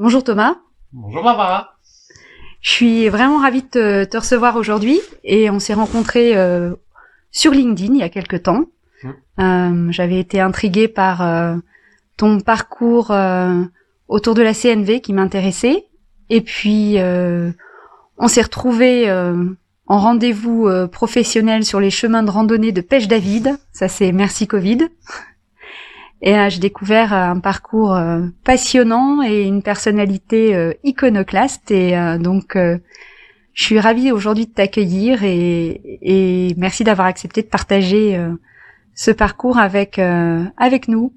Bonjour Thomas. Bonjour Barbara. Je suis vraiment ravie de te, recevoir aujourd'hui et on s'est rencontrés euh, sur LinkedIn il y a quelque temps. Hum. Euh, J'avais été intriguée par euh, ton parcours euh, autour de la CNV qui m'intéressait et puis on s'est retrouvés en rendez-vous professionnel sur les chemins de randonnée de Pêche David. Ça c'est merci Covid. Et euh, j'ai découvert euh, un parcours euh, passionnant et une personnalité iconoclaste. Et donc, je suis ravie aujourd'hui de t'accueillir et, et, merci d'avoir accepté de partager ce parcours avec avec nous.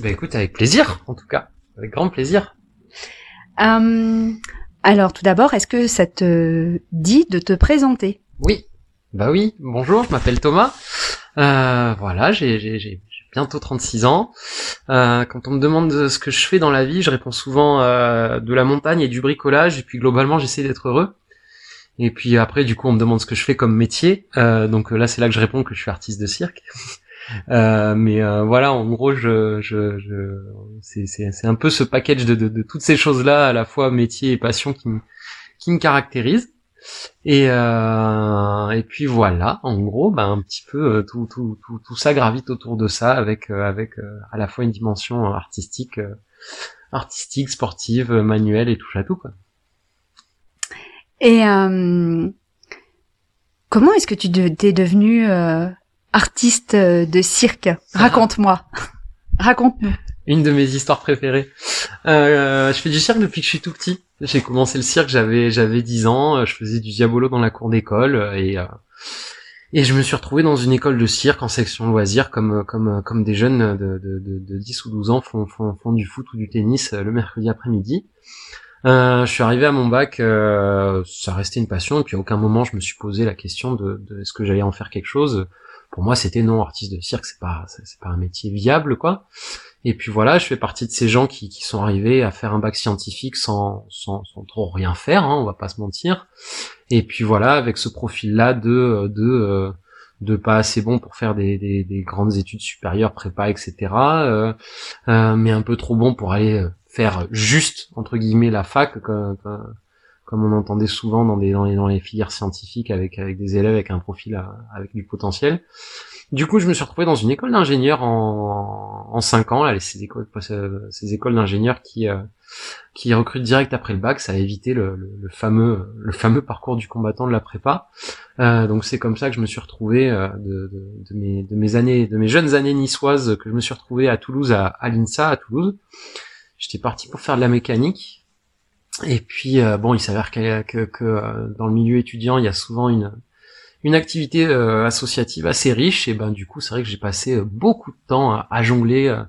Ben écoute, avec plaisir, en tout cas, avec grand plaisir. alors, tout d'abord, est-ce que ça te dit de te présenter? Oui. Bah oui. Bonjour, je m'appelle Thomas. voilà, j'ai bientôt 36 ans. Euh, quand on me demande ce que je fais dans la vie, je réponds souvent euh, de la montagne et du bricolage, et puis globalement j'essaie d'être heureux. Et puis après, du coup, on me demande ce que je fais comme métier. Euh, donc là, c'est là que je réponds que je suis artiste de cirque. mais voilà, en gros, je, je, c'est un peu ce package de toutes ces choses-là, à la fois métier et passion, qui me, qui me caractérise. Et, euh, et puis voilà, en gros, ben un petit peu euh, tout, tout, tout, tout ça gravite autour de ça, avec euh, avec euh, à la fois une dimension artistique, artistique, sportive, manuelle et tout à tout quoi. Et comment est-ce que tu t'es devenu artiste de cirque? Raconte-moi, raconte-nous. Une de mes histoires préférées. je fais du cirque depuis que je suis tout petit. J'ai commencé le cirque, j'avais j'avais 10 ans, euh, je faisais du diabolo dans la cour d'école euh, et euh, et je me suis retrouvé dans une école de cirque en section loisirs comme comme comme des jeunes de, de, de, de 10 ou 12 ans font, font, font du foot ou du tennis le mercredi après-midi. Euh, je suis arrivé à mon bac, euh, ça restait une passion, et puis à aucun moment je me suis posé la question de, de est-ce que j'allais en faire quelque chose. Pour moi, c'était non, artiste de cirque, c'est pas c'est pas un métier viable, quoi. Et puis voilà, je fais partie de ces gens qui, qui sont arrivés à faire un bac scientifique sans, sans, sans trop rien faire, hein, on va pas se mentir. Et puis voilà, avec ce profil-là de, de, euh, de pas assez bon pour faire des, des, des grandes études supérieures, prépa, etc. Euh, euh, mais un peu trop bon pour aller faire juste entre guillemets la fac, on entendait souvent dans, les, filières scientifiques avec, des élèves avec un profil avec du potentiel. Du coup, je me suis retrouvé dans une école d'ingénieur en, en 5 ans, ces écoles, écoles d'ingénieurs qui, euh, recrutent direct après le bac, ça a évité le, fameux, parcours du combattant de la prépa. Euh, donc c'est comme ça que je me suis retrouvé euh, de mes années, de mes jeunes années niçoises, que je me suis retrouvé à Toulouse, à, à l'INSA, à Toulouse. J'étais parti pour faire de la mécanique. Et puis euh, bon, il s'avère que, que, que euh, dans le milieu étudiant, il y a souvent une une activité euh, associative assez riche. Et ben du coup c'est vrai que j'ai passé euh, beaucoup de temps à, jongler euh,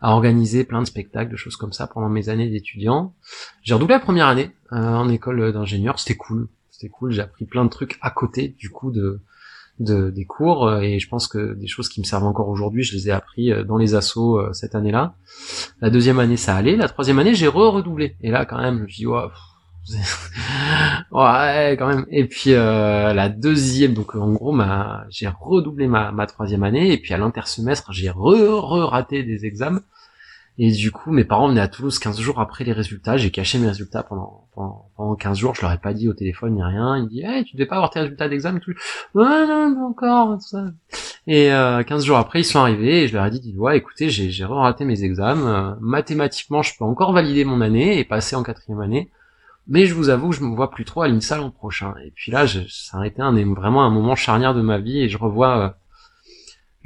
à organiser plein de spectacles de choses comme ça pendant mes années d'étudiant. J'ai redoublé la première année en école d'ingénieur. C'était cool. C'était cool. J'ai appris plein de trucs à côté du coup de, de des cours et je pense que des choses qui me servent encore aujourd'hui je les ai appris dans les assos cette année-là la deuxième année ça allait la troisième année j'ai re redoublé et là quand même je me suis dit ouais, quand même. Et puis euh, la deuxième, donc en gros, ma, j'ai redoublé ma, ma troisième année, et puis à l'intersemestre, j'ai re-raté des examens. Et du coup, mes parents venaient à Toulouse 15 jours après les résultats. J'ai caché mes résultats pendant, pendant, pendant 15 jours. Je leur ai pas dit au téléphone ni rien. Ils me disent, hey, tu devais pas avoir tes résultats d'examen tout. Ouais, non, non, encore, tout ça. Et euh, 15 jours après, ils sont arrivés et je leur ai dit, ouais, écoutez, j'ai, raté mes examens. Euh, mathématiquement, je peux encore valider mon année et passer en quatrième année. Mais je vous avoue que je me vois plus trop à l'INSA l'an prochain. Et puis là, ça a été un vraiment un moment charnière de ma vie et je revois, euh,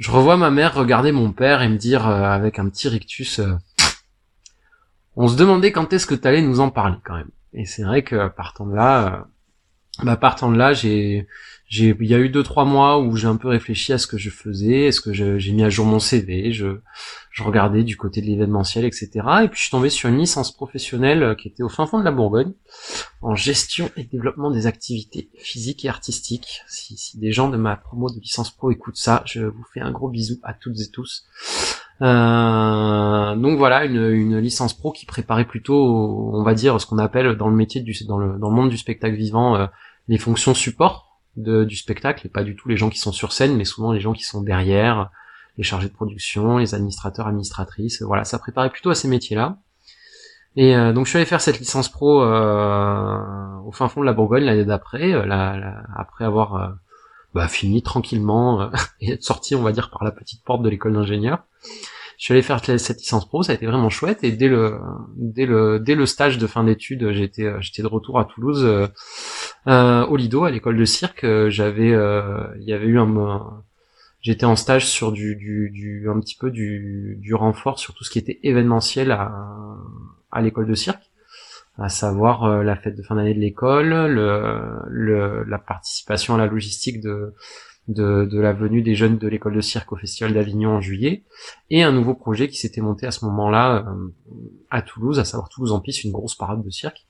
je revois ma mère regarder mon père et me dire euh, avec un petit rictus, euh, on se demandait quand est-ce que tu allais nous en parler quand même. Et c'est vrai que partant de là, bah partant de là, j'ai il y a eu deux trois mois où j'ai un peu réfléchi à ce que je faisais est-ce que j'ai mis à jour mon CV je je regardais du côté de l'événementiel etc et puis je suis tombé sur une licence professionnelle euh, qui était au fin fond de la Bourgogne en gestion et développement des activités physiques et artistiques. Si, si des gens de ma promo de licence pro écoutent ça je vous fais un gros bisou à toutes et tous euh, donc voilà une, licence pro qui préparait plutôt on va dire ce qu'on appelle dans le métier du dans le monde du spectacle vivant euh, les fonctions support du spectacle, et pas du tout les gens qui sont sur scène, mais souvent les gens qui sont derrière, les chargés de production, les administrateurs, administratrices, voilà, ça préparait plutôt à ces métiers-là. Et donc je suis allé faire cette licence pro au fin fond de la Bourgogne l'année d'après, après avoir bah, fini tranquillement et être sorti, on va dire, par la petite porte de l'école d'ingénieur je suis allé faire cette licence pro, ça a été vraiment chouette. Et dès le dès le dès le stage de fin d'études, j'étais j'étais de retour à Toulouse euh, euh au Lido à l'école de cirque. J'avais euh, il y avait eu un j'étais en stage sur du, du, du un petit peu du, du renfort sur tout ce qui était événementiel à, à l'école de cirque à savoir euh, la fête de fin d'année de l'école, le, le, la participation à la logistique de, de, de la venue des jeunes de l'école de cirque au Festival d'Avignon en juillet, et un nouveau projet qui s'était monté à ce moment-là euh, à Toulouse, à savoir Toulouse en piste, une grosse parade de cirque.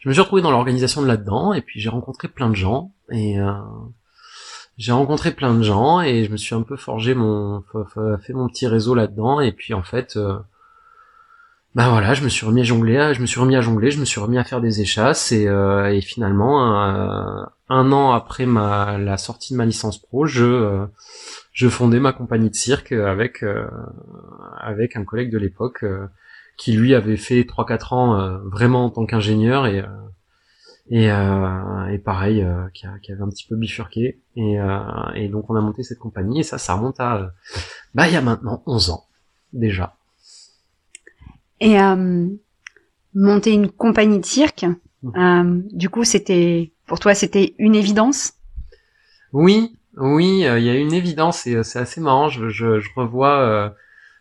Je me suis retrouvé dans l'organisation de là-dedans, et puis j'ai rencontré plein de gens, et euh, j'ai rencontré plein de gens, et je me suis un peu forgé mon, fait mon petit réseau là-dedans, et puis en fait, euh, bah voilà, je me suis remis à jongler, je me suis remis à jongler, je me suis remis à faire des échasses et, euh, et finalement euh, un an après ma la sortie de ma licence pro, je euh, je fondais ma compagnie de cirque avec avec un collègue de l'époque qui lui avait fait 3 4 ans vraiment en tant qu'ingénieur et et, et pareil qui, qui, avait un petit peu bifurqué et, et donc on a monté cette compagnie et ça ça remonte à bah il y a maintenant 11 ans déjà. Et euh, monter une compagnie de cirque, mmh. euh, du coup, c'était pour toi, c'était une évidence? Oui, oui, euh, il y a une évidence et c'est assez marrant. Je, je, je revois,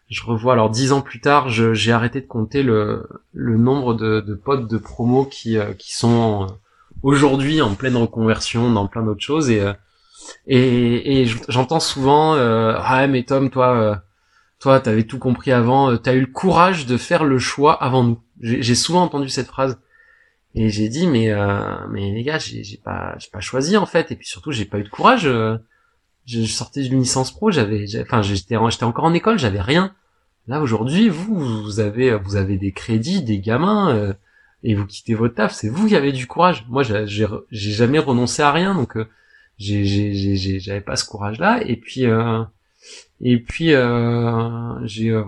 je revois. Alors dix ans plus tard, j'ai arrêté de compter le, le nombre de, de potes de promo qui qui sont aujourd'hui en pleine reconversion dans plein d'autres choses et et, et j'entends souvent ah mais Tom toi toi, t'avais tout compris avant, euh, t'as eu le courage de faire le choix avant nous. J'ai souvent entendu cette phrase. Et j'ai dit, mais, euh, mais les gars, j'ai pas, pas choisi, en fait. Et puis surtout, j'ai pas eu de courage. Euh. je, sortais d'une licence pro, j'avais, enfin, j'étais, j'étais encore en école, j'avais rien. Là, aujourd'hui, vous, vous avez, vous avez des crédits, des gamins, et vous quittez votre taf. C'est vous qui avez du courage. Moi, j'ai, jamais renoncé à rien, donc, j'ai, j'avais pas ce courage-là. Et puis, et puis euh, j'ai euh,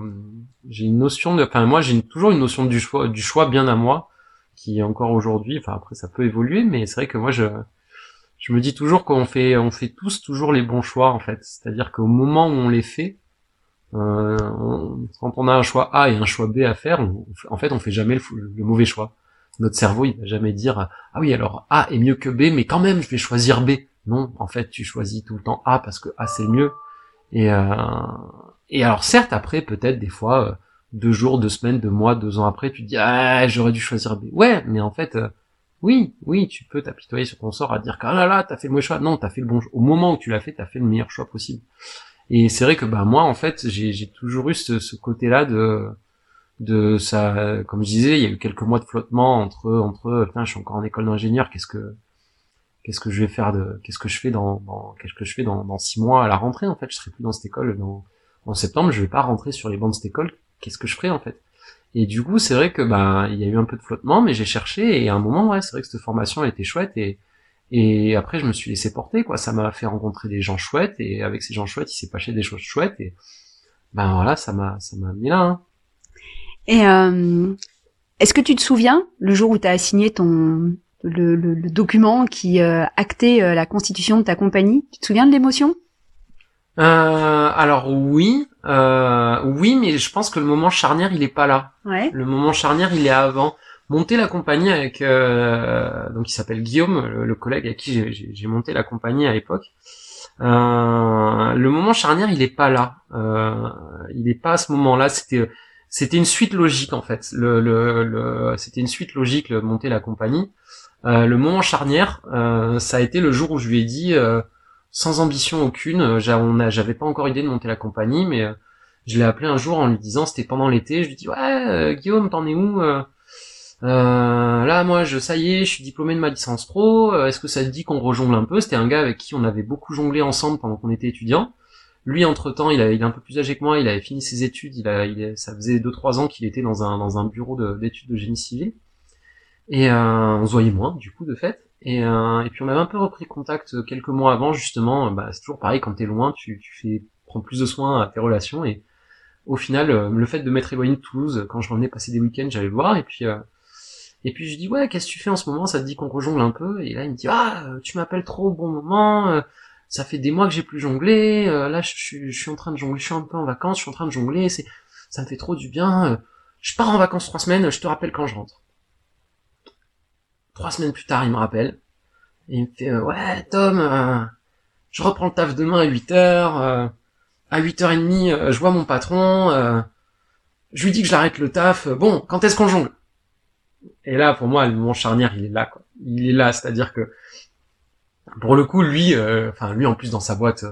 j'ai une notion de, enfin moi j'ai toujours une notion du choix du choix bien à moi qui encore aujourd'hui. Enfin après ça peut évoluer, mais c'est vrai que moi je je me dis toujours qu'on fait on fait tous toujours les bons choix en fait. C'est-à-dire qu'au moment où on les fait, euh, quand on a un choix A et un choix B à faire, en fait on fait jamais le, le, mauvais choix. Notre cerveau il va jamais dire ah oui alors A est mieux que B, mais quand même je vais choisir B. Non, en fait tu choisis tout le temps A parce que A c'est mieux et, euh, alors certes, après, peut-être des fois, euh, deux jours, deux semaines, deux mois, deux ans après, tu te dis ah j'aurais dû choisir B. Ouais, mais en fait, euh, oui, oui, tu peux t'apitoyer sur ton sort à dire ah là là, t'as fait le mauvais choix. Non, t'as fait le bon choix. Au moment où tu l'as fait, t'as fait le meilleur choix possible. Et c'est vrai que bah moi, en fait, j'ai toujours eu ce, ce côté-là de de ça, comme je disais, il y a eu quelques mois de flottement entre entre, putain, je suis encore en école d'ingénieur, qu'est-ce que qu'est-ce que je vais faire de qu'est-ce que je fais dans, dans qu'est-ce que je fais dans, dans six mois à la rentrée en fait. Je serai plus dans cette école dans en septembre je vais pas rentrer sur les bancs de cette école. Qu'est-ce que je ferai en fait? Et du coup c'est vrai que bah il y a eu un peu de flottement mais j'ai cherché et à un moment ouais c'est vrai que cette formation elle était chouette et et après je me suis laissé porter quoi. Ça m'a fait rencontrer des gens chouettes et avec ces gens chouettes il s'est passé des choses chouettes et ben voilà ça m'a ça m'a mis là hein. et euh, est-ce que tu te souviens le jour où tu as signé ton le, le, le document qui euh, actait euh, la constitution de ta compagnie. Tu te souviens de l'émotion? Euh, alors oui, euh, oui, mais je pense que le moment charnière il est pas là. Ouais. Le moment charnière il est avant. Monter la compagnie avec euh, donc il s'appelle Guillaume, le, collègue avec qui j'ai monté la compagnie à l'époque. Euh, le moment charnière il est pas là. Euh, il est pas à ce moment-là. C'était c'était une suite logique en fait. Le, le, le c'était une suite logique de monter la compagnie. Euh, le moment charnière, euh, ça a été le jour où je lui ai dit, euh, sans ambition aucune, j'avais pas encore idée de monter la compagnie, mais je l'ai appelé un jour en lui disant, c'était pendant l'été, je lui dis ouais Guillaume, t'en es où là moi je ça y est, je suis diplômé de ma licence pro, est-ce que ça te dit qu'on rejongle un peu? C'était un gars avec qui on avait beaucoup jonglé ensemble pendant qu'on était étudiant. Lui, entre temps, il, est un peu plus âgé que moi, il avait fini ses études, il a, il ça faisait 2-3 ans qu'il était dans un, dans un bureau d'études de, génie civil. Et euh, on se voyait moins, du coup, de fait. Et, euh, et puis on avait un peu repris contact quelques mois avant, justement. Bah, c'est toujours pareil, quand t'es loin, tu, tu fais prends plus de soin à tes relations. Et au final, le fait de m'être éloigné de Toulouse, quand je revenais passer des week-ends, j'allais le voir, et puis et puis je dis ouais, qu'est-ce que tu fais en ce moment? Ça te dit qu'on rejongle un peu? Et là il me dit ah, tu m'appelles trop au bon moment. ça fait des mois que j'ai plus jonglé. là je, je, suis en train de jongler, je suis un peu en vacances, je suis en train de jongler. C'est ça me fait trop du bien. je pars en vacances trois semaines. Je te rappelle quand je rentre. Trois semaines plus tard, il me rappelle. Et il me fait ouais Tom, je reprends le taf demain à 8 heures. à 8h30, je vois mon patron. je lui dis que je l'arrête le taf. Bon, quand est-ce qu'on jongle? Et là, pour moi, le moment charnière, il est là, quoi. Il est là, c'est-à-dire que, pour le coup, lui, euh, enfin, lui, en plus, dans sa boîte,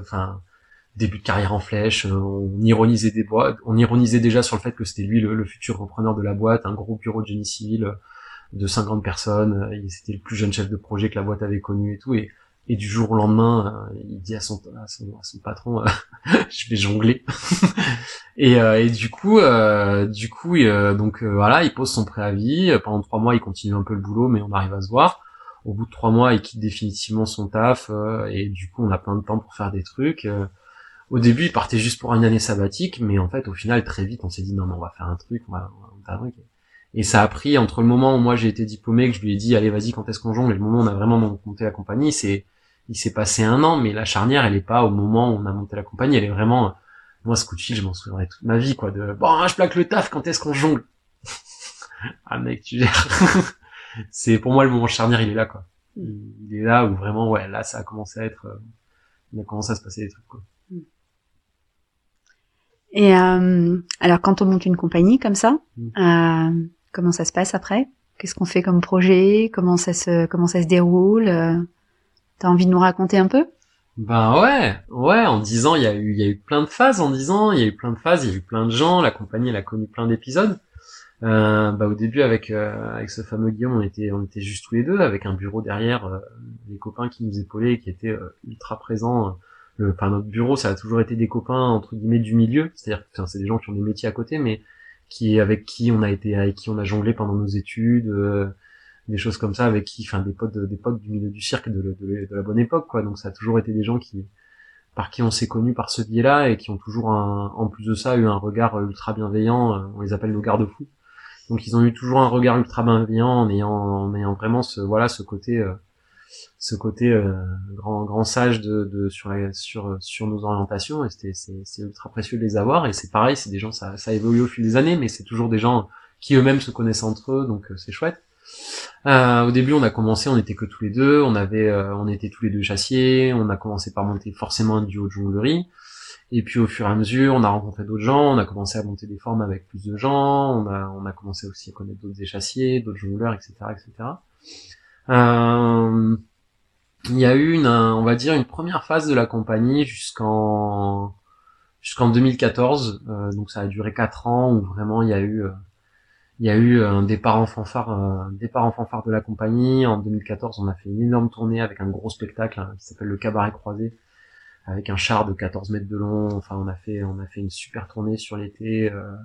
début de carrière en flèche, euh, on ironisait des boîtes, on ironisait déjà sur le fait que c'était lui le, futur repreneur de la boîte, un gros bureau de génie civil euh, de 50 personnes, c'était le plus jeune chef de projet que la boîte avait connu et tout, et et du jour au lendemain, euh, il dit à son, à son, à son patron, euh, je vais jongler. et, euh, et, du coup, du coup, donc voilà, il pose son préavis. Pendant trois mois, il continue un peu le boulot, mais on arrive à se voir. Au bout de trois mois, il quitte définitivement son taf, et du coup, on a plein de temps pour faire des trucs. au début, il partait juste pour une année sabbatique, mais en fait, au final, très vite, on s'est dit non, mais on va faire un truc, on va, on va faire un truc. Et ça a pris entre le moment où moi j'ai été diplômé, que je lui ai dit allez vas-y quand est-ce qu'on jongle, et le moment où on a vraiment monté la compagnie, c'est il s'est passé un an, mais la charnière, elle est pas au moment où on a monté la compagnie, elle est vraiment, moi, ce coup de fil, je m'en souviendrai toute ma vie, quoi, de, bon, je plaque le taf, quand est-ce qu'on jongle? ah, mec, tu gères. c'est, pour moi, le moment charnière, il est là, quoi. Il est là où vraiment, ouais, là, ça a commencé à être, euh, il a commencé à se passer des trucs, quoi. Et euh, alors, quand on monte une compagnie comme ça, mm. euh, comment ça se passe après? Qu'est-ce qu'on fait comme projet? Comment ça se comment ça se déroule? Euh? T'as envie de nous raconter un peu? Ben ouais, ouais. En dix ans, il y a eu, il y a eu plein de phases. En dix ans, il y a eu plein de phases. Il y a eu plein de gens. La compagnie, a connu plein d'épisodes. Euh, bah au début avec euh, avec ce fameux Guillaume, on était on était juste tous les deux avec un bureau derrière, euh, des copains qui nous épaulaient, qui étaient euh, ultra présents. Le, enfin notre bureau, ça a toujours été des copains entre guillemets du milieu, c'est-à-dire que c'est des gens qui ont des métiers à côté, mais qui avec qui on a été avec qui on a jonglé pendant nos études des choses comme ça avec qui, enfin des potes, des potes du milieu du cirque de, la bonne époque, quoi. Donc ça a toujours été des gens qui, par qui on s'est connus par ce biais-là et qui ont toujours, un, en plus de ça, eu un regard ultra bienveillant. Euh, on les appelle nos garde-fous. Donc ils ont eu toujours un regard ultra bienveillant en ayant, en ayant vraiment ce, voilà, ce côté, euh, ce côté euh, grand, grand sage de, de sur, sur, sur nos orientations. Et c'était, c'est, ultra précieux de les avoir. Et c'est pareil, c'est des gens, ça, ça évolue au fil des années, mais c'est toujours des gens qui eux-mêmes se connaissent entre eux, donc c'est chouette. Euh, au début, on a commencé, on était que tous les deux, on avait, euh, on était tous les deux chassiers, on a commencé par monter forcément un duo de jonglerie, et puis au fur et à mesure, on a rencontré d'autres gens, on a commencé à monter des formes avec plus de gens, on a, on a commencé aussi à connaître d'autres échassiers, d'autres jongleurs, etc., etc. Euh, il y a eu une, on va dire, une première phase de la compagnie jusqu'en jusqu'en 2014, donc ça a duré quatre ans où vraiment il y a eu il y a eu un départ en fanfare, un départ en fanfare de la compagnie. En 2014, on a fait une énorme tournée avec un gros spectacle hein, qui s'appelle le Cabaret Croisé, avec un char de 14 mètres de long. Enfin, on a fait, on a fait une super tournée sur l'été, euh,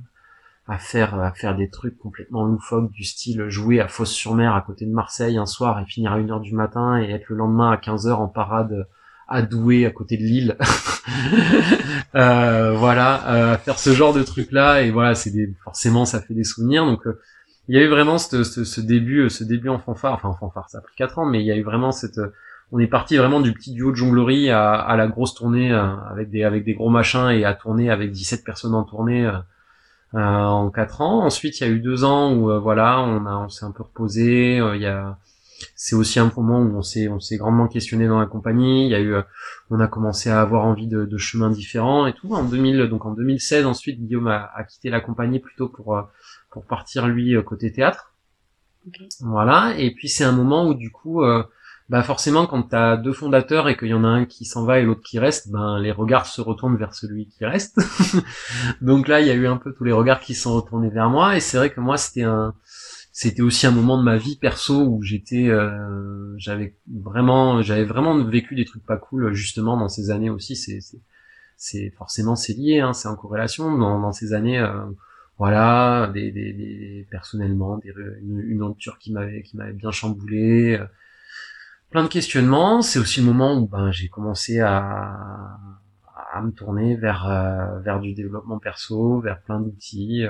à faire, à faire des trucs complètement loufoques du style jouer à Fosse-sur-Mer à côté de Marseille un soir et finir à 1h du matin et être le lendemain à 15h en parade à Douai à côté de Lille. Euh, voilà euh, faire ce genre de truc là et voilà c'est des forcément ça fait des souvenirs. Donc euh, il y a eu vraiment ce, ce, début ce début en fanfare enfin en fanfare ça a pris quatre ans mais il y a eu vraiment cette on est parti vraiment du petit duo de jonglerie à, à la grosse tournée avec des avec des gros machins et à tourner avec 17 personnes en tournée en quatre ans ensuite il y a eu deux ans où voilà on a on s'est un peu reposé il y a c'est aussi un moment où on s'est on s'est grandement questionné dans la compagnie. Il y a eu, euh, on a commencé à avoir envie de, de chemins différents et tout. En 2000, donc en 2016, ensuite Guillaume a, a quitté la compagnie plutôt pour euh, pour partir lui euh, côté théâtre. Voilà. Et puis c'est un moment où du coup, bah forcément quand t'as deux fondateurs et qu'il y en a un qui s'en va et l'autre qui reste, ben les regards se retournent vers celui qui reste. donc là, il y a eu un peu tous les regards qui sont retournés vers moi. Et c'est vrai que moi c'était un c'était aussi un moment de ma vie perso où j'étais euh, j'avais vraiment j'avais vraiment vécu des trucs pas cool justement dans ces années aussi. C'est c'est forcément c'est lié hein, c'est en corrélation. Dans, dans ces années euh, voilà des, des, des personnellement des, une, une qui m'avait qui m'avait bien chamboulé euh, plein de questionnements c'est aussi le moment où ben j'ai commencé à à me tourner vers vers du développement perso, vers plein d'outils,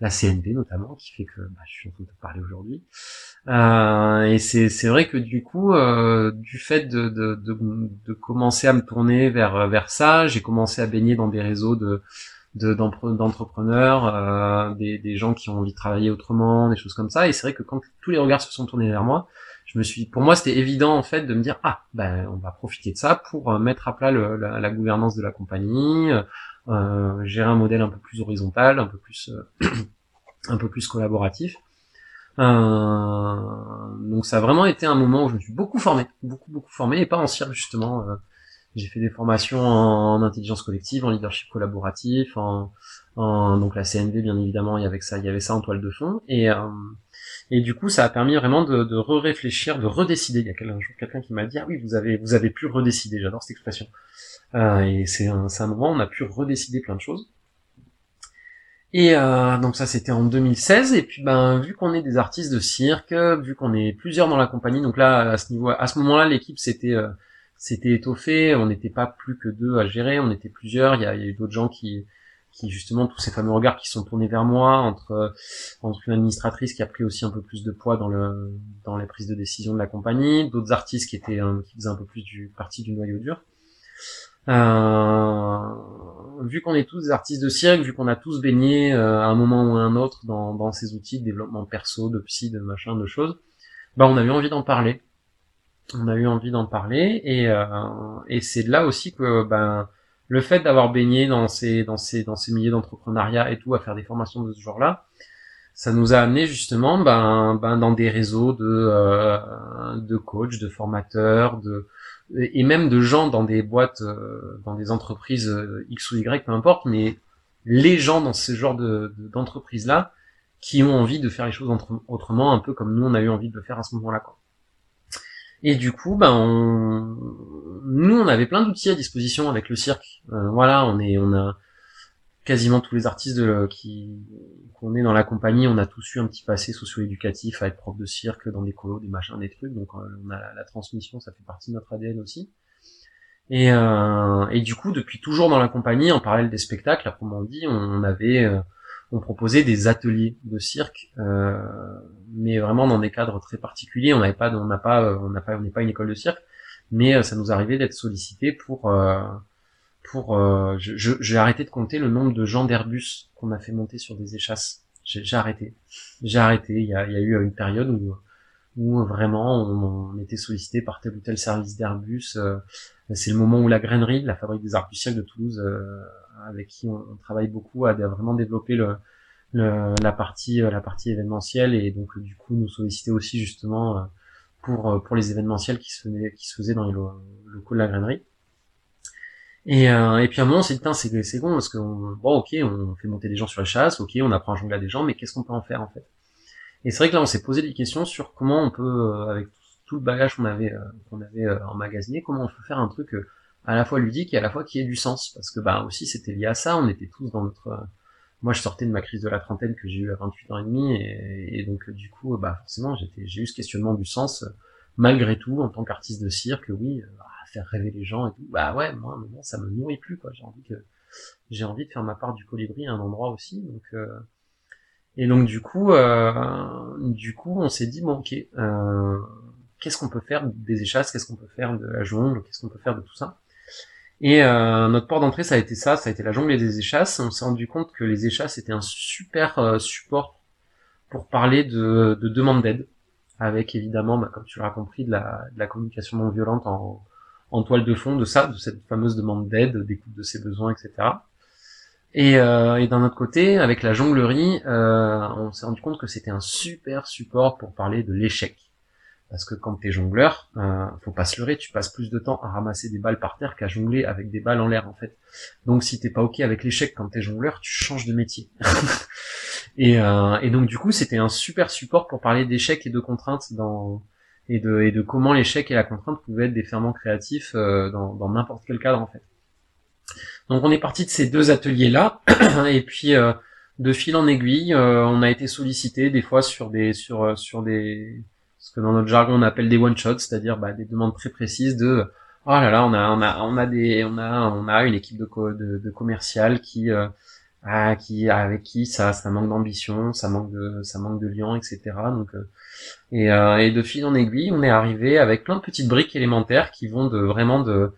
la CNP notamment, qui fait que bah, je suis en train de te parler aujourd'hui. et c'est c'est vrai que du coup, du fait de, de, de, de commencer à me tourner vers vers ça, j'ai commencé à baigner dans des réseaux de d'entrepreneurs, euh, des, des, gens qui ont envie de travailler autrement, des choses comme ça. Et c'est vrai que quand tous les regards se sont tournés vers moi, je me suis, pour moi, c'était évident en fait de me dire ah ben on va profiter de ça pour euh, mettre à plat le, la, la, gouvernance de la compagnie, euh, gérer un modèle un peu plus horizontal, un peu plus euh, un peu plus collaboratif. Euh, donc ça a vraiment été un moment où je me suis beaucoup formé, beaucoup beaucoup formé, et pas en cirque justement. J'ai fait des formations en, intelligence collective, en leadership collaboratif, en, en, donc la CNV bien évidemment, il y avait ça, il y avait ça en toile de fond. Et euh, et du coup, ça a permis vraiment de, de re-réfléchir, de redécider. Il y a quelqu'un qui m'a dit ah oui, vous avez vous avez pu redécider. J'adore cette expression. Euh, et c'est un, un moment on a pu redécider plein de choses. Et euh, donc ça c'était en 2016 et puis ben vu qu'on est des artistes de cirque, vu qu'on est plusieurs dans la compagnie, donc là à ce niveau, à ce moment-là l'équipe c'était euh, c'était étoffé, on n'était pas plus que deux à gérer, on était plusieurs, il y a, eu d'autres gens qui, qui justement tous ces fameux regards qui sont tournés vers moi entre entre une administratrice qui a pris aussi un peu plus de poids dans le dans les prises de décision de la compagnie, d'autres artistes qui étaient qui faisaient un peu plus du partie du noyau dur. Euh, vu qu'on est tous des artistes de cirque, vu qu'on a tous baigné euh, à un moment ou à un autre dans, dans ces outils de développement perso, de psy, de machin, de choses, bah on a eu envie d'en parler on a eu envie d'en parler et, euh, c'est là aussi que ben le fait d'avoir baigné dans ces dans ces d'entrepreneuriat et tout à faire des formations de ce genre-là, ça nous a amené justement ben, ben dans des réseaux de euh, de coachs, de formateurs, et même de gens dans des boîtes, euh, dans des entreprises X ou Y, peu importe, mais les gens dans ce genre de d'entreprises là qui ont envie de faire les choses autrement, un peu comme nous on a eu envie de le faire à ce moment-là. Quoi. Et du coup, ben, on... nous, on avait plein d'outils à disposition avec le cirque. Euh, voilà, on est, on a quasiment tous les artistes de, qui qu'on est dans la compagnie, on a tous eu un petit passé socio-éducatif à être prof de cirque dans des colos, des machins, des trucs. Donc, euh, on a la, transmission, ça fait partie de notre ADN aussi. Et, euh, et du coup, depuis toujours dans la compagnie, en parallèle des spectacles, à on dit, on avait euh, on proposait des ateliers de cirque, euh, mais vraiment dans des cadres très particuliers. On n'avait pas, on n'a pas, euh, on n'est pas une école de cirque, mais euh, ça nous arrivait d'être sollicité pour, pour. j'ai arrêté de compter le nombre de gens d'Airbus qu'on a fait monter sur des échasses. J'ai arrêté. J'ai arrêté. Il y a, il y a eu une période où où vraiment on, était sollicité par tel ou tel service d'Airbus. c'est le moment où la grainerie, la fabrique des arts de Toulouse, avec qui on, travaille beaucoup à, vraiment développer le, la partie euh, la partie événementielle et donc du coup nous solliciter aussi justement euh, pour euh, pour les événementiels qui se faisaient qui se faisaient dans les locaux de la grainerie. Et, et puis à un moment, s'est dit, c'est, c'est bon, parce que, bon, ok, on fait monter des gens sur la chasse, ok, on apprend à jongler à des gens, mais qu'est-ce qu'on peut en faire, en fait? Et c'est vrai que là, on s'est posé des questions sur comment on peut, avec tout le bagage qu'on avait, qu'on avait emmagasiné, comment on peut faire un truc à la fois ludique et à la fois qui ait du sens parce que bah aussi c'était lié à ça on était tous dans notre moi je sortais de ma crise de la trentaine que j'ai eu à 28 ans et demi et, donc du coup bah forcément j'étais j'ai eu ce questionnement du sens malgré tout en tant qu'artiste de cirque oui bah, faire rêver les gens et tout. Bah ouais moi ça me nourrit plus quoi. J'ai envie que j'ai envie de faire ma part du colibri à un endroit aussi donc euh, et donc du coup euh, du coup on s'est dit bon ok euh, qu'est-ce qu'on peut faire des échasses qu'est-ce qu'on peut faire de la jungle qu'est-ce qu'on peut faire de tout ça? Et euh, notre port d'entrée, ça a été ça, ça a été la jungle des échasses. On s'est rendu compte que les échasses étaient un super euh, support pour parler de, de demande d'aide, avec évidemment, bah, comme tu l'as compris, de la, de la communication non violente en, en, toile de fond de ça, de cette fameuse demande d'aide, d'écoute de ses besoins, etc. Et, euh, et d'un autre côté, avec la jonglerie, euh, on s'est rendu compte que c'était un super support pour parler de l'échec parce que quand t'es jongleur, euh, faut pas se leurrer, tu passes plus de temps à ramasser des balles par terre qu'à jongler avec des balles en l'air en fait. Donc si t'es pas ok avec l'échec quand t'es jongleur, tu changes de métier. et, euh, et donc du coup c'était un super support pour parler d'échecs et de contraintes dans et de, et de comment l'échec et la contrainte pouvaient être des ferments créatifs euh, dans n'importe quel cadre en fait. Donc on est parti de ces deux ateliers là et puis euh, de fil en aiguille, euh, on a été sollicité des fois sur des sur sur des ce que dans notre jargon on appelle des one shots, c'est-à-dire bah, des demandes très précises de Oh là là, on a on a on a des on a on a une équipe de de, de commercial qui euh, ah, qui avec qui ça ça manque d'ambition, ça manque de ça manque de liens, etc. Donc euh, et, euh, et de fil en aiguille, on est arrivé avec plein de petites briques élémentaires qui vont de vraiment de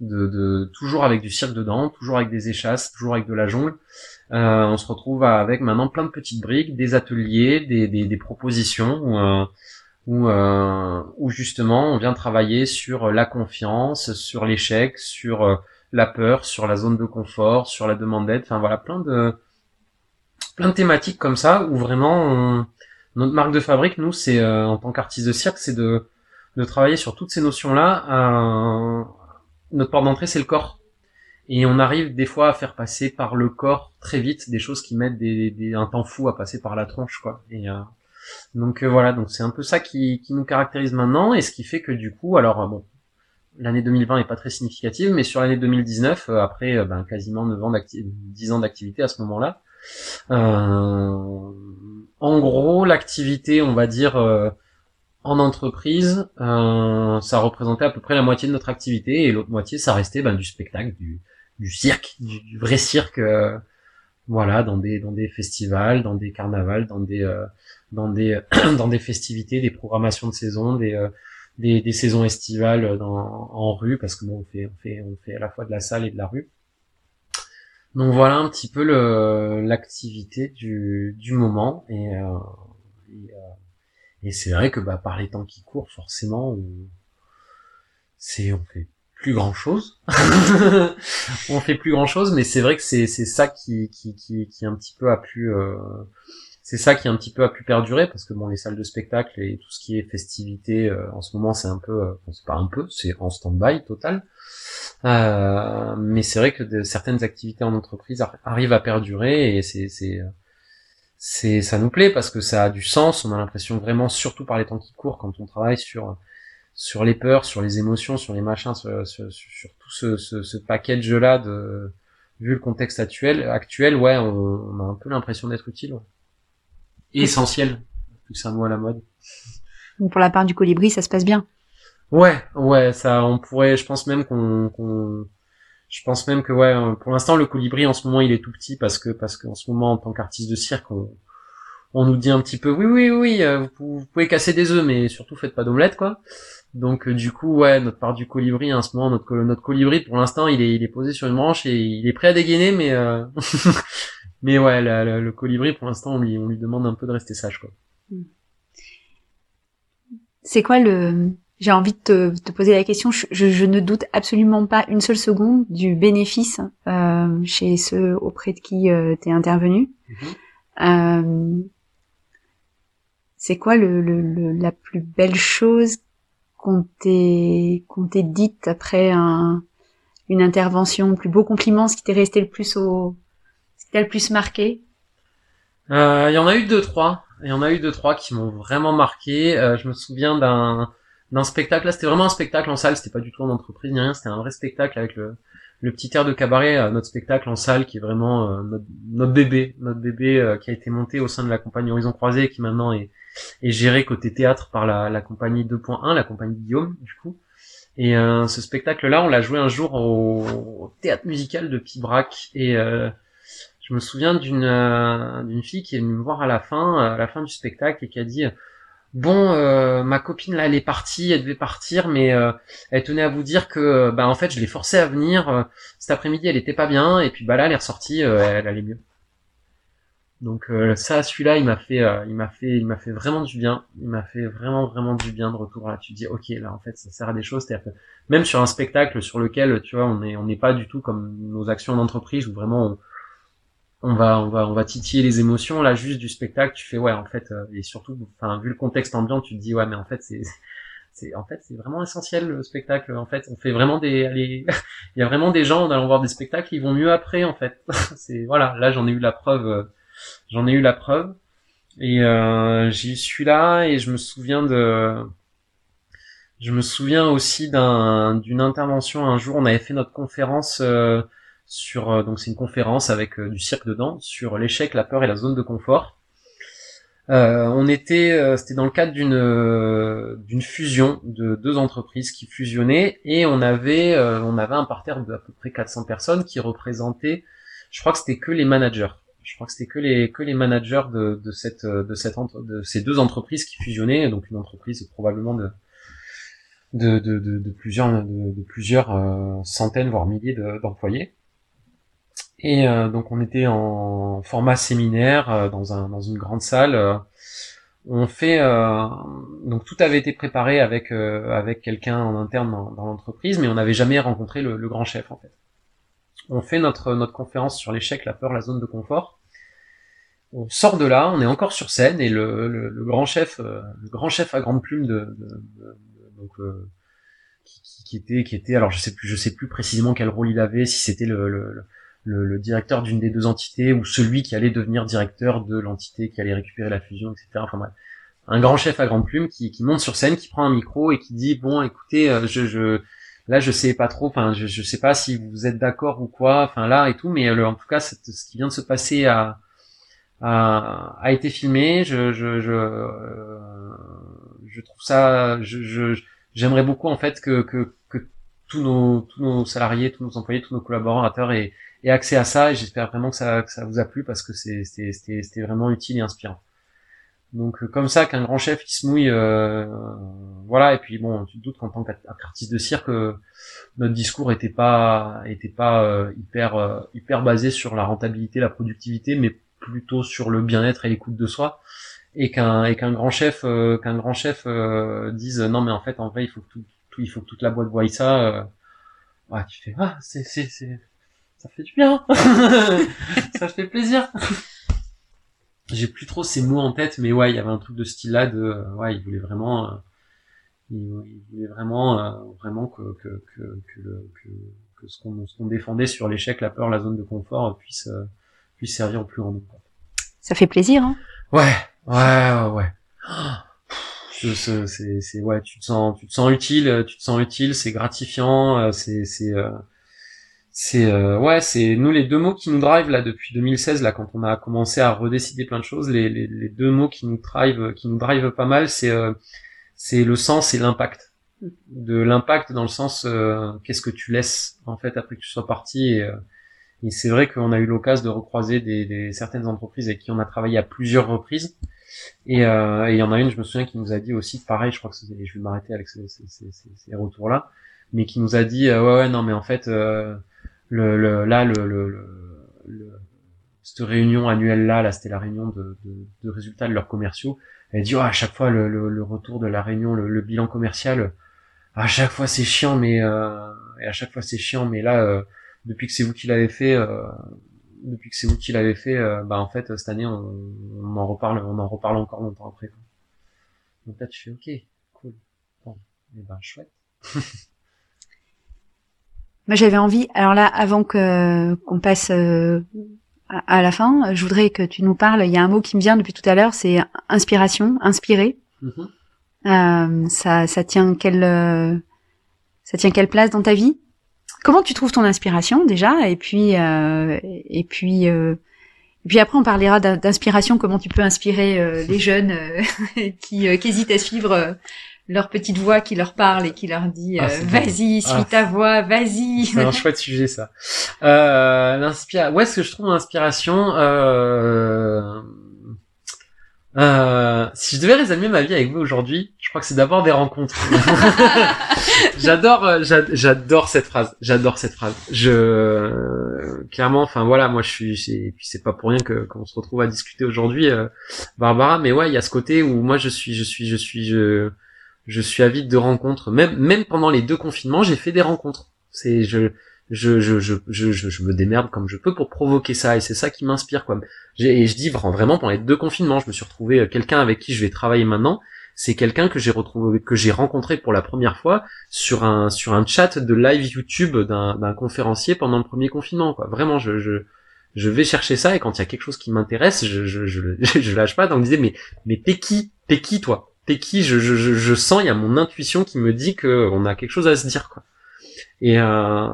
de, de toujours avec du cirque dedans, toujours avec des échasses, toujours avec de la jungle. Euh, on se retrouve avec maintenant plein de petites briques, des ateliers, des, des, des propositions où, euh, où, euh, où, justement on vient travailler sur la confiance, sur l'échec, sur euh, la peur, sur la zone de confort, sur la demande d'aide. Enfin voilà, plein de plein de thématiques comme ça où vraiment notre marque de fabrique, nous, c'est euh, en tant qu'artiste de cirque, c'est de de travailler sur toutes ces notions-là. notre porte d'entrée, c'est le corps et on arrive des fois à faire passer par le corps très vite des choses qui mettent des, des un temps fou à passer par la tronche, quoi. Euh, donc euh, voilà, donc c'est un peu ça qui, qui nous caractérise maintenant, et ce qui fait que du coup, alors euh, bon, l'année 2020 est pas très significative, mais sur l'année 2019, après ben, quasiment 9 ans 10 ans d'activité à ce moment-là, en gros, l'activité, on va dire en entreprise, ça représentait à peu près la moitié de notre activité et l'autre moitié, ça restait ben, du spectacle, du, du cirque, du, vrai cirque, euh, voilà, dans des dans des festivals, dans des carnavals, dans des euh, dans des dans des festivités, des programmations de saison, des euh, des, des, saisons estivales dans, en rue parce que bon, on fait on fait on fait à la fois de la salle et de la rue. Donc voilà un petit peu l'activité du du moment et et, et c'est vrai que bah par les temps qui courent forcément c'est on fait plus grand chose. on fait plus grand chose, mais c'est vrai que c'est c'est ça qui qui qui qui un petit peu a pu euh, c'est ça qui un petit peu a pu perdurer parce que bon les salles de spectacle et tout ce qui est festivité euh, en ce moment c'est un peu euh, c'est pas un peu c'est en stand-by total. mais c'est vrai que de, certaines activités en entreprise arrivent à perdurer et c'est c'est c'est ça nous plaît parce que ça a du sens. On a l'impression vraiment, surtout par les temps qui courent, quand on travaille sur sur les peurs, sur les émotions, sur les machins, sur, sur, tout ce, ce, ce package-là de vu le contexte actuel, actuel, ouais, on, a un peu l'impression d'être utile. Essentiel, c'est un mot à la mode. pour la part du colibri, ça se passe bien. Ouais, ouais, ça, on pourrait, je pense même qu'on, qu'on je pense même que ouais, pour l'instant le colibri en ce moment il est tout petit parce que parce qu'en ce moment en tant qu'artiste de cirque on, on nous dit un petit peu oui oui oui euh, vous, vous pouvez casser des œufs mais surtout faites pas d'omelette quoi. Donc euh, du coup, ouais, notre part du colibri, en ce moment, notre, notre colibri, pour l'instant, il est, il est posé sur une branche et il est prêt à dégainer, mais euh... mais ouais, le colibri, pour l'instant, on lui, on lui demande un peu de rester sage, quoi. C'est quoi le J'ai envie de te, te, poser la question. Je, je, ne doute absolument pas une seule seconde du bénéfice euh, chez ceux auprès de qui euh, tu es intervenu. Mm-hmm. Euh, c'est quoi le, le, la plus belle chose qu'on t'ait qu'on t'ait dite après un, une intervention, le plus beau compliment, ce qui t'est resté le plus au, t'a le plus marqué? Euh, Il y en a eu deux trois. Il y en a eu deux trois qui m'ont vraiment marqué. Euh, je me souviens d'un d'un spectacle. Là, c'était vraiment un spectacle en salle. C'était pas du tout en entreprise ni rien. C'était un vrai spectacle avec le le petit air de cabaret, euh, notre spectacle en salle qui est vraiment euh, notre, bébé, notre bébé euh, qui a été monté au sein de la compagnie Horizon Croisé qui maintenant est, est géré côté théâtre par la, la compagnie 2.1, la compagnie Guillaume du coup. Et ce spectacle-là, on l'a joué un jour au, théâtre musical de Pibrac et je me souviens d'une d'une fille qui est venue me voir à la fin, à la fin du spectacle et qui a dit bon, euh, ma copine là, elle est partie, elle devait partir, mais euh, elle tenait à vous dire que, bah en fait, je l'ai forcée à venir. Euh, cet après-midi, elle était pas bien, et puis bah là, elle est ressortie, elle allait mieux. Donc ça, celui-là, il m'a fait, il m'a fait, il m'a fait vraiment du bien. Il m'a fait vraiment, vraiment du bien de retour là. Tu dis, ok, là en fait, ça sert à des choses. C'est-à-dire même sur un spectacle sur lequel, tu vois, on est, on n'est pas du tout comme nos actions d'entreprise où vraiment on va on va on va titiller les émotions. Là juste du spectacle tu fais ouais en fait euh, et surtout enfin vu le contexte ambiant tu te dis ouais mais en fait c'est c'est en fait c'est vraiment essentiel le spectacle. En fait on fait vraiment des allez, il y a vraiment des gens en allant voir des spectacles ils vont mieux après en fait. C'est voilà là j'en ai eu la preuve euh, j'en ai eu la preuve. Et euh, j'y suis là et je me souviens de je me souviens aussi d'un d'une intervention un jour. On avait fait notre conférence euh, sur euh, donc c'est une conférence avec euh, du cirque dedans sur l'échec, la peur et la zone de confort. on était, c'était dans le cadre d'une fusion de deux entreprises qui fusionnaient et on avait on avait un parterre de à peu près 400 personnes qui représentaient, je crois que c'était que les managers. Je crois que c'était que les que les managers de, cette de cette de ces deux entreprises qui fusionnaient, donc une entreprise probablement de plusieurs, de, plusieurs euh, centaines voire milliers d'employés. Et euh, donc on était en format séminaire euh, dans, un, dans une grande salle. on fait donc tout avait été préparé avec avec quelqu'un en interne dans, l'entreprise, mais on n'avait jamais rencontré le, le, grand chef en fait. On fait notre notre conférence sur l'échec, la peur, la zone de confort. On sort de là, on est encore sur scène et le, le, grand chef, le grand chef à grande plume de, de donc euh, qui, qui, était qui était alors je sais plus je sais plus précisément quel rôle il avait si c'était le, le, le, directeur d'une des deux entités ou celui qui allait devenir directeur de l'entité qui allait récupérer la fusion etc enfin bref. Un grand chef à grande plume qui, qui monte sur scène qui prend un micro et qui dit bon écoutez euh, je, je là je sais pas trop enfin je, je sais pas si vous êtes d'accord ou quoi enfin là et tout mais euh, en tout cas ce qui vient de se passer a a, été filmé. Je je, je je trouve ça, je, j'aimerais beaucoup en fait que, que, que tous nos, tous nos salariés, tous nos employés, tous nos collaborateurs aient, aient accès à ça et j'espère vraiment que ça, que ça vous a plu parce que c'était, vraiment utile et inspirant. Donc euh, comme ça qu'un grand chef qui se mouille, euh, voilà et puis bon tu te doutes qu'en tant qu'artiste de cirque euh, notre discours était pas était pas hyper hyper basé sur la rentabilité, la productivité, mais plutôt sur le bien-être et l'écoute de soi et qu'un et qu'un grand chef euh, qu'un grand chef euh, dise non mais en fait en vrai il faut que tout, il faut que toute la boîte voie ça euh, ouais, tu fais ah c'est c'est ça fait du bien. Ça fait plaisir. J'ai plus trop ces mots en tête mais ouais il y avait un truc de style là de ouais il voulait vraiment il, voulait vraiment vraiment que que que que, que, que ce qu'on ce qu'on défendait sur l'échec la peur la zone de confort puisse puisse servir au plus grand nombre. Ça fait plaisir hein. Ouais Ouais, ouais. C'est, c'est, ouais, tu te sens, tu te sens utile, tu te sens utile, c'est gratifiant, euh, c'est, c'est, euh, c'est, euh, ouais, c'est nous les deux mots qui nous drive là depuis 2016 là quand on a commencé à redécider plein de choses, les, les, les deux mots qui nous drive, qui nous drive pas mal, c'est, c'est le sens et l'impact. De l'impact dans le sens, qu'est-ce que tu laisses en fait après que tu sois parti et, et c'est vrai qu'on a eu l'occasion de recroiser des, des, certaines entreprises avec qui on a travaillé à plusieurs reprises euh, et il y en a une, je me souviens, qui nous a dit aussi, pareil, je crois que je vais m'arrêter avec ces, ces, ces, ces retours-là, mais qui nous a dit, euh, ouais, ouais, non, mais en fait, euh, le, le, là, le, le, le, cette réunion annuelle là, là, c'était la réunion de, de, de, résultats de leurs commerciaux. Elle dit, oh, à chaque fois, le, retour de la réunion, le, bilan commercial, à chaque fois c'est chiant, mais euh, et à chaque fois c'est chiant, mais là, depuis que c'est vous qui l'avez fait, depuis que c'est vous qui l'avez fait, euh, bah en fait cette année on, on, en reparle, on en reparle encore longtemps après. Donc là tu fais ok, cool, bon, et eh ben chouette. Moi j'avais envie, alors là avant que qu'on passe euh, à, la fin, je voudrais que tu nous parles. Il y a un mot qui me vient depuis tout à l'heure, c'est inspiration, inspirer. Mm-hmm. euh, ça, ça tient quelle, euh, ça tient quelle place dans ta vie? Comment tu trouves ton inspiration déjà? Et puis, euh, et puis, euh, et puis après, on parlera d'inspiration. Comment tu peux inspirer euh, les jeunes euh, qui, qui, hésitent à suivre leur petite voix qui leur parle et qui leur dit ah, vas-y, suis ah, ta voix, vas-y. C'est un chouette sujet ça. Euh, l'inspira... Où est-ce que je trouve l'inspiration euh... Euh, si je devais résumer ma vie avec vous aujourd'hui, je crois que c'est d'abord des rencontres. j'adore, euh, j'adore cette phrase. J'adore cette phrase. Je clairement, enfin voilà, moi je suis, et puis c'est pas pour rien que qu'on se retrouve à discuter aujourd'hui, euh, Barbara. Mais ouais, il y a ce côté où moi je suis, je suis, je suis, je, je suis avide de rencontres. Même, même pendant les deux confinements, j'ai fait des rencontres. C'est, je, je, je, je, je, je, me démerde comme je peux pour provoquer ça et c'est ça qui m'inspire quoi. Et je dis vraiment pendant les deux confinements, je me suis retrouvé euh, quelqu'un avec qui je vais travailler maintenant, c'est quelqu'un que j'ai retrouvé que j'ai rencontré pour la première fois sur un sur un chat de live YouTube d'un conférencier pendant le premier confinement quoi. Vraiment je, je je vais chercher ça et quand il y a quelque chose qui m'intéresse, je, je, je, je, lâche pas. Donc me disais mais mais t'es qui? T'es qui toi? T'es qui je, je, je, sens, il y a mon intuition qui me dit que on a quelque chose à se dire quoi. Et, euh,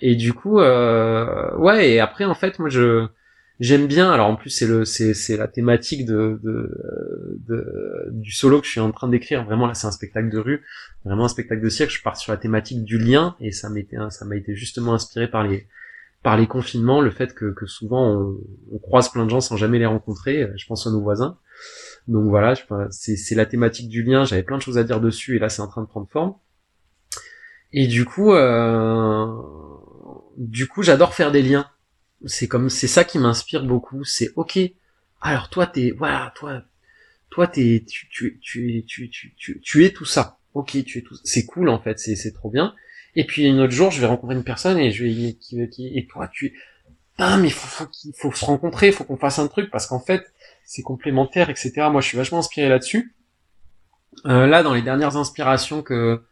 et du coup, euh, ouais, et après, en fait, moi, je, j'aime bien. Alors en plus c'est le c'est c'est la thématique de, de, de du solo que je suis en train d'écrire. Vraiment là c'est un spectacle de rue, vraiment un spectacle de siècle. Je pars sur la thématique du lien et ça ça m'a été justement inspiré par les par les confinements, le fait que, que souvent on, on, croise plein de gens sans jamais les rencontrer. Je pense à nos voisins. Donc voilà, c'est la thématique du lien. J'avais plein de choses à dire dessus et là c'est en train de prendre forme. Et du coup, euh, du coup, j'adore faire des liens c'est comme c'est ça qui m'inspire beaucoup. C'est ok. Alors toi t'es voilà toi toi t'es tu tu tu tu tu tu es tout ça. Ok tu es tout. C'est cool en fait. C'est c'est trop bien. Et puis un autre jour je vais rencontrer une personne et je vais et toi tu ah mais faut faut qu'il faut se rencontrer, faut qu'on fasse un truc parce qu'en fait c'est complémentaire etc. Moi je suis vachement inspiré là-dessus. Euh, là dans les dernières inspirations que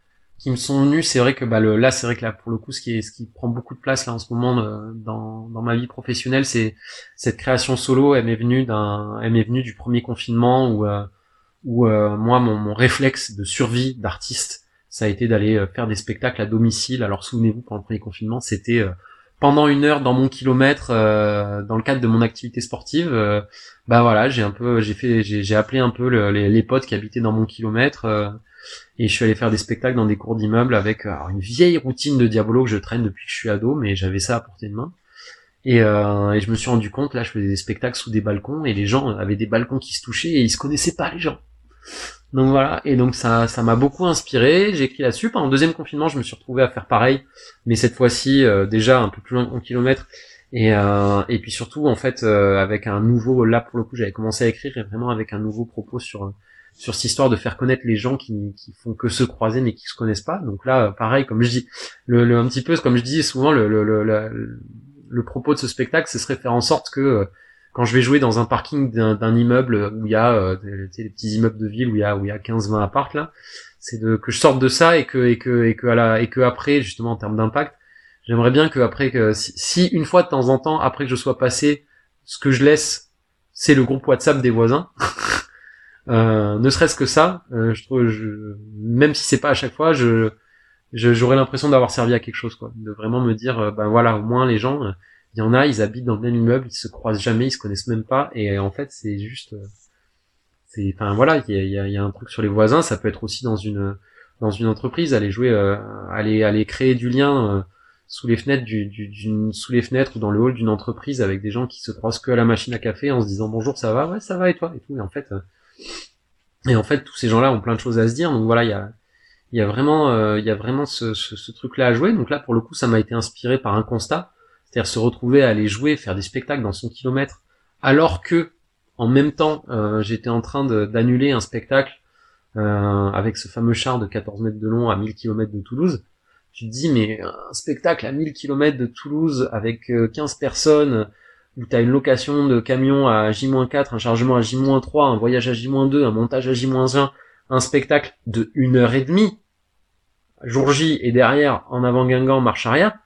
qui me sont venus. C'est vrai que bah, le, là, c'est vrai que là, pour le coup, ce qui, est, ce qui prend beaucoup de place là en ce moment euh, dans, dans ma vie professionnelle, c'est cette création solo. Elle m'est venue d'un, elle m'est venue du premier confinement où, euh, où euh, moi, mon, mon, réflexe de survie d'artiste, ça a été d'aller faire des spectacles à domicile. Alors souvenez-vous, pendant le premier confinement, c'était pendant une heure dans mon kilomètre dans le cadre de mon activité sportive bah voilà j'ai un peu j'ai fait j'ai appelé un peu les, les, potes qui habitaient dans mon kilomètre et je suis allé faire des spectacles dans des cours d'immeubles avec euh, une vieille routine de Diabolo que je traîne depuis que je suis ado, mais j'avais ça à portée de main. Et, euh, et, je me suis rendu compte, là, je faisais des spectacles sous des balcons et les gens avaient des balcons qui se touchaient et ils se connaissaient pas, les gens. Donc voilà, et donc ça, ça m'a beaucoup inspiré. J'ai écrit là-dessus. Pendant le deuxième confinement, je me suis retrouvé à faire pareil, mais cette fois-ci euh, déjà un peu plus loin de kilomètre. Et, euh, et puis surtout, en fait, euh, avec un nouveau, là pour le coup, j'avais commencé à écrire et vraiment avec un nouveau propos sur sur cette histoire de faire connaître les gens qui, qui font que se croiser mais qui se connaissent pas. Donc là, pareil, comme je dis, le, le un petit peu, comme je dis souvent, le, le, le, le, propos de ce spectacle, ce serait faire en sorte que euh, quand je vais jouer dans un parking d'un immeuble où il y a euh, des, petits immeubles de ville où il y a où il y a 15-20 apparts là, c'est de que je sorte de ça et que et que et que à la et que après justement en termes d'impact, j'aimerais bien que après que si, si, une fois de temps en temps après que je sois passé, ce que je laisse, c'est le groupe WhatsApp des voisins. Euh, ne serait-ce que ça, euh, je trouve, je, même si c'est pas à chaque fois, je j'aurais l'impression d'avoir servi à quelque chose, quoi, de vraiment me dire, ben voilà, au moins les gens, il y en a, ils habitent dans le même immeuble, ils se croisent jamais, ils se connaissent même pas, et en fait c'est juste, c'est, enfin voilà, il y a, y a, un truc sur les voisins, ça peut être aussi dans une dans une entreprise, aller jouer, aller aller créer du lien sous les fenêtres du, du, sous les fenêtres ou dans le hall d'une entreprise avec des gens qui se croisent que à la machine à café en se disant bonjour ça va? Ouais ça va et toi? Et tout et en fait et en fait, tous ces gens-là ont plein de choses à se dire. Donc voilà, il y a, il y a vraiment, euh, il y a vraiment ce, ce, truc-là à jouer. Donc là, pour le coup, ça m'a été inspiré par un constat, c'est-à-dire se retrouver à aller jouer, faire des spectacles dans son kilomètre, alors que en même temps, euh, j'étais en train d'annuler un spectacle euh, avec ce fameux char de 14 mètres de long à 1000 km de Toulouse. Tu te dis, mais un spectacle à 1000 km de Toulouse avec 15 personnes, où tu as une location de camion à J-4, un chargement à J-3, un voyage à J-2, un montage à J-1, un spectacle de une heure et demie, jour J et derrière en avant Guingamp, marche arrière,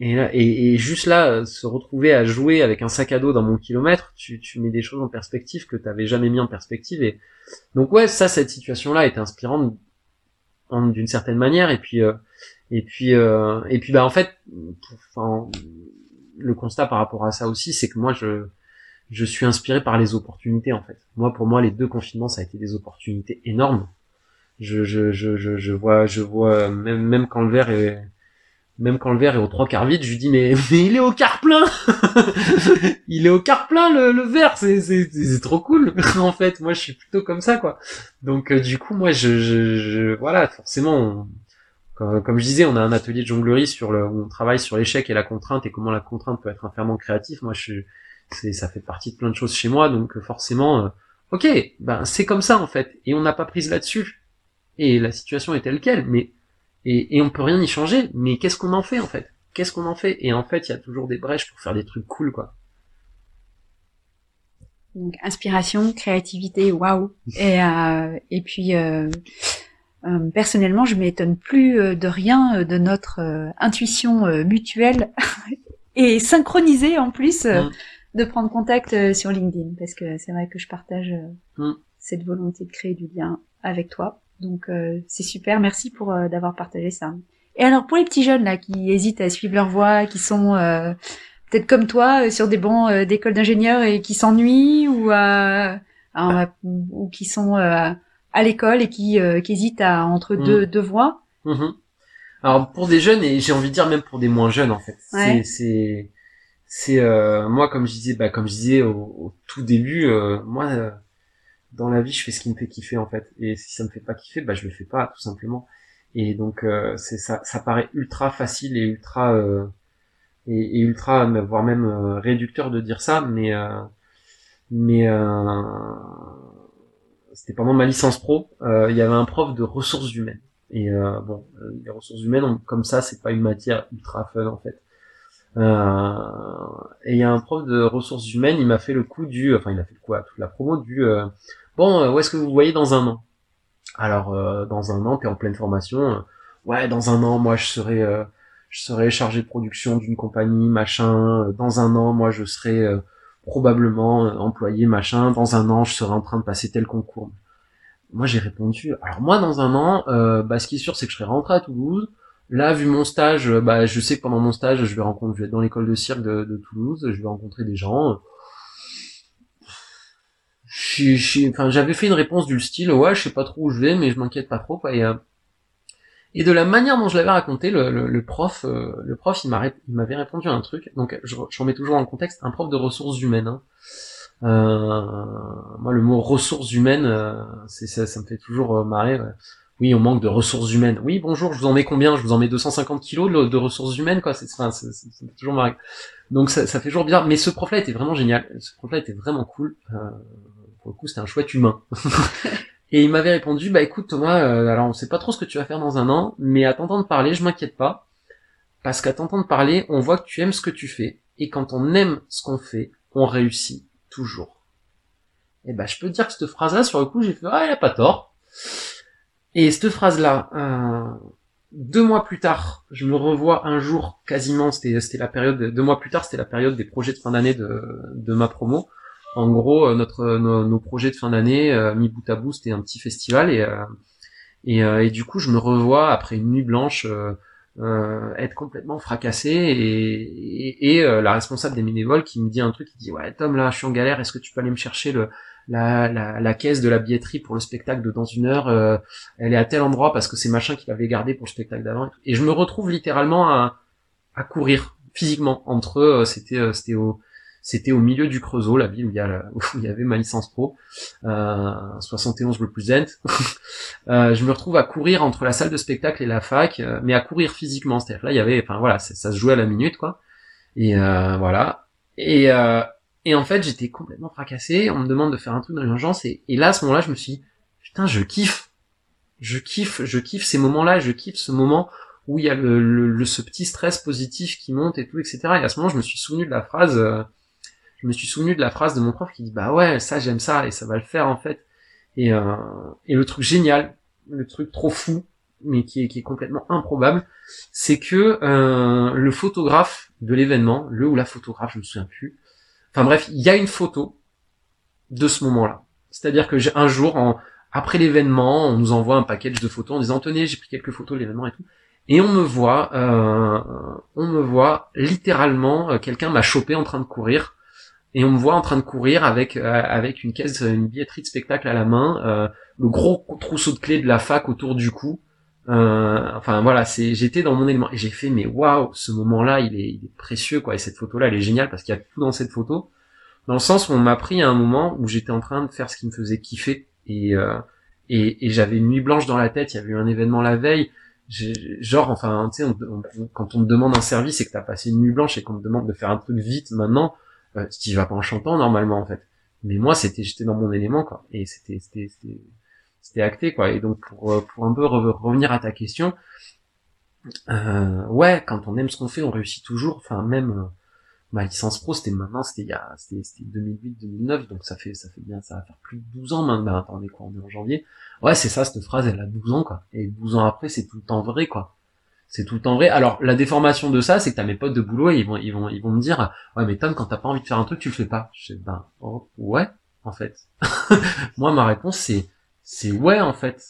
et, là, et, juste là, se retrouver à jouer avec un sac à dos dans mon kilomètre, tu, tu mets des choses en perspective que t'avais jamais mis en perspective. Et donc ouais, ça, cette situation-là est inspirante d'une certaine manière. Et puis, euh, et puis, euh, et puis, bah en fait, enfin, le constat par rapport à ça aussi, c'est que moi, je, je suis inspiré par les opportunités, en fait. Moi, pour moi, les deux confinements, ça a été des opportunités énormes. Je, je, je, je, vois, je vois, même, même quand le verre est, même quand le verre est aux trois quarts vide, je lui dis, mais, mais il est au quart plein! il est au quart plein, le, le verre! C'est, c'est, c'est trop cool! en fait, moi, je suis plutôt comme ça, quoi. Donc, euh, du coup, moi, je, je, je voilà, forcément, comme, je disais, on a un atelier de jonglerie sur le, où on travaille sur l'échec et la contrainte et comment la contrainte peut être un ferment créatif. Moi, je, c'est, ça fait partie de plein de choses chez moi, donc euh, forcément, euh, ok, ben c'est comme ça en fait, et on n'a pas prise là-dessus, et la situation est telle quelle, mais et, et on peut rien y changer. Mais qu'est-ce qu'on en fait en fait? Qu'est-ce qu'on en fait? Et en fait, il y a toujours des brèches pour faire des trucs cool, quoi. Donc inspiration, créativité, waouh. Et euh, et puis euh, euh, personnellement, je m'étonne plus euh, de rien de notre intuition mutuelle et synchronisée en plus mm. de prendre contact sur LinkedIn parce que c'est vrai que je partage mm. cette volonté de créer du lien avec toi. Donc c'est super, merci pour d'avoir partagé ça. Et alors pour les petits jeunes là qui hésitent à suivre leur voie, qui sont peut-être comme toi sur des bancs d'école d'ingénieurs et qui s'ennuient ou ou qui sont à l'école et qui, qui hésitent à entre deux, mm. deux voies? Mm-hmm. Alors pour des jeunes et j'ai envie de dire même pour des moins jeunes en fait. C'est c'est c'est euh, moi comme je disais bah comme je disais au, tout début euh, moi euh, dans la vie je fais ce qui me fait kiffer en fait. Et si ça me fait pas kiffer bah je le fais pas tout simplement. Et donc c'est ça ça paraît ultra facile et ultra et, et, ultra voire même réducteur de dire ça mais mais c'était pendant ma licence pro. Il y avait un prof de ressources humaines. Et euh, bon, euh, les ressources humaines, comme ça, c'est pas une matière ultra fun en fait. Euh, et il y a un prof de ressources humaines, il m'a fait le coup du, enfin il a fait le coup à toute la promo du, euh, bon, où est-ce que vous voyez dans un an? Alors dans un an, t'es en pleine formation. ouais, dans un an, moi je serai, je serai chargé de production d'une compagnie, machin. Dans un an, moi je serai probablement employé, machin. Dans un an, je serai en train de passer tel concours. Moi, j'ai répondu. Alors moi, dans un an, euh, bah, ce qui est sûr, c'est que je serai rentré à Toulouse. Là, vu mon stage, euh, bah, je sais que pendant mon stage, je vais rencontrer, je vais être dans l'école de cirque de, Toulouse, je vais rencontrer des gens. Enfin, j'avais fait une réponse du style, ouais, je sais pas trop où je vais, mais je m'inquiète pas trop. Et, euh, et de la manière dont je l'avais raconté, le, le, prof, euh, le prof, il m'avait répondu à un truc. Donc, je, remets toujours dans le contexte, un prof de ressources humaines. Hein. Euh, moi, le mot ressources humaines, euh, c'est ça, ça me fait toujours euh, marrer. Oui, on manque de ressources humaines. Oui, bonjour, je vous en mets combien? Je vous en mets 250 kilos de, ressources humaines, quoi. C'est, fait toujours marrer. Donc ça, fait toujours bien. Mais ce prof-là était vraiment génial. Ce prof-là était vraiment cool. Euh, pour le coup, c'était un chouette humain. Et il m'avait répondu, bah écoute Thomas, alors on sait pas trop ce que tu vas faire dans un an, mais à t'entendre parler, je m'inquiète pas, parce qu'à t'entendre parler, on voit que tu aimes ce que tu fais, et quand on aime ce qu'on fait, on réussit toujours. Et eh ben, je peux dire que cette phrase-là, sur le coup, j'ai fait, ah, il a pas tort. Et cette phrase-là, euh, deux mois plus tard, je me revois un jour quasiment, c'était, la période, deux mois plus tard, c'était la période des projets de fin d'année de, de ma promo. En gros, euh, notre, nos, projets de fin d'année, euh, mi bout à bout, c'était un petit festival et, et, et, du coup, je me revois après une nuit blanche euh, être complètement fracassé et, et, euh, la responsable des bénévoles qui me dit un truc, qui dit ouais Tom là je suis en galère, est-ce que tu peux aller me chercher le la, la, la, caisse de la billetterie pour le spectacle de dans une heure, euh, elle est à tel endroit parce que c'est machin qu'il avait gardé pour le spectacle d'avant et je me retrouve littéralement à, à courir physiquement entre c'était c'était au c'était au milieu du Creusot, la ville où il y, a, où il y avait ma licence pro, euh, 71 Represent. euh, je me retrouve à courir entre la salle de spectacle et la fac, euh, mais à courir physiquement. C'est-à-dire là, il y avait, enfin voilà, ça se jouait à la minute, quoi. Et euh, voilà. Et, euh, et en fait, j'étais complètement fracassé. On me demande de faire un truc dans l'urgence, et, et là, à ce moment-là, je me suis dit, putain, je kiffe, je kiffe, je kiffe ces moments-là, je kiffe ce moment où il y a le, le, ce petit stress positif qui monte et tout, etc. Et à ce moment, je me suis souvenu de la phrase je me suis souvenu de la phrase de mon prof qui dit bah ouais ça j'aime ça et ça va le faire en fait et euh, et le truc génial le truc trop fou mais qui est, qui est complètement improbable c'est que euh, le photographe de l'événement le ou la photographe je me souviens plus enfin bref il y a une photo de ce moment là c'est à dire que un jour après l'événement on nous envoie un package de photos en disant tenez j'ai pris quelques photos de l'événement et tout. Et on me voit, euh, on me voit littéralement, euh, quelqu'un m'a chopé en train de courir. Et on me voit en train de courir avec euh, avec une caisse, une billetterie de spectacle à la main, euh, le gros trousseau de clés de la fac autour du cou. Euh, enfin voilà, c'est j'étais dans mon élément et j'ai fait mais waouh, ce moment-là, il est, il est précieux quoi. Et cette photo-là, elle est géniale parce qu'il y a tout dans cette photo, dans le sens où on m'a pris à un moment où j'étais en train de faire ce qui me faisait kiffer et et, et j'avais une nuit blanche dans la tête. Il y avait eu un événement la veille. Genre, enfin, tu sais, quand on te demande un service et que t'as passé une nuit blanche et qu'on te demande de faire un truc vite maintenant, euh, tu vas pas en chantant normalement en fait. Mais moi c'était j'étais dans mon élément quoi et c'était c'était c'était acté quoi et donc pour euh, pour un peu revenir à ta question euh, ouais quand on aime ce qu'on fait on réussit toujours enfin même euh, ma licence pro c'était maintenant c'était il y a c'était 2008 2009 donc ça fait ça fait bien ça va faire plus de 12 ans maintenant ben, attendez quoi on est en janvier ouais c'est ça cette phrase elle a 12 ans quoi et 12 ans après c'est tout le temps vrai quoi c'est tout le temps vrai. Alors la déformation de ça, c'est que t'as mes potes de boulot et ils vont ils vont ils vont me dire ouais mais Tom quand t'as pas envie de faire un truc tu le fais pas. Je dis ben oh, ouais en fait. Moi ma réponse c'est c'est ouais en fait.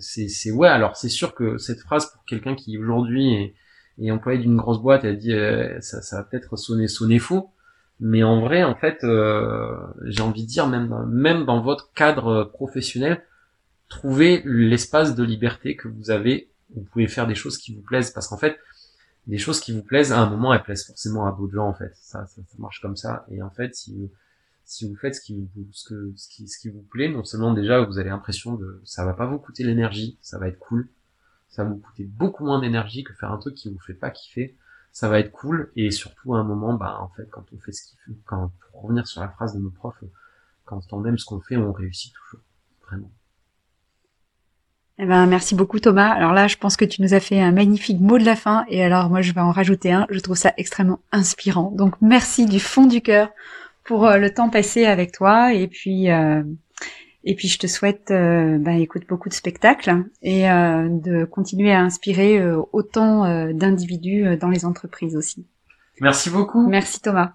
C'est ouais. Alors c'est sûr que cette phrase pour quelqu'un qui aujourd'hui est et employé d'une grosse boîte, elle dit euh, ça, ça va peut-être sonner sonner faux, mais en vrai, en fait, euh, j'ai envie de dire même même dans votre cadre professionnel, trouvez l'espace de liberté que vous avez. Vous pouvez faire des choses qui vous plaisent parce qu'en fait, des choses qui vous plaisent à un moment, elles plaisent forcément à d'autres gens en fait. Ça, ça, ça, marche comme ça. Et en fait, si si vous faites ce qui vous ce, que, ce qui ce qui vous plaît, non seulement déjà vous avez l'impression de ça va pas vous coûter l'énergie, ça va être cool ça va vous coûter beaucoup moins d'énergie que faire un truc qui vous fait pas kiffer. Ça va être cool et surtout à un moment, bah en fait, quand on fait ce qu'il fait, quand pour revenir sur la phrase de nos profs, quand on aime ce qu'on fait, on réussit toujours, vraiment. Eh ben, merci beaucoup Thomas. Alors là, je pense que tu nous as fait un magnifique mot de la fin et alors moi je vais en rajouter un. Je trouve ça extrêmement inspirant. Donc merci du fond du cœur pour euh, le temps passé avec toi et puis euh, et puis je te souhaite, euh, bah, écoute, beaucoup de spectacles et euh, de continuer à inspirer euh, autant d'individus dans les entreprises aussi. Merci beaucoup. Merci Thomas.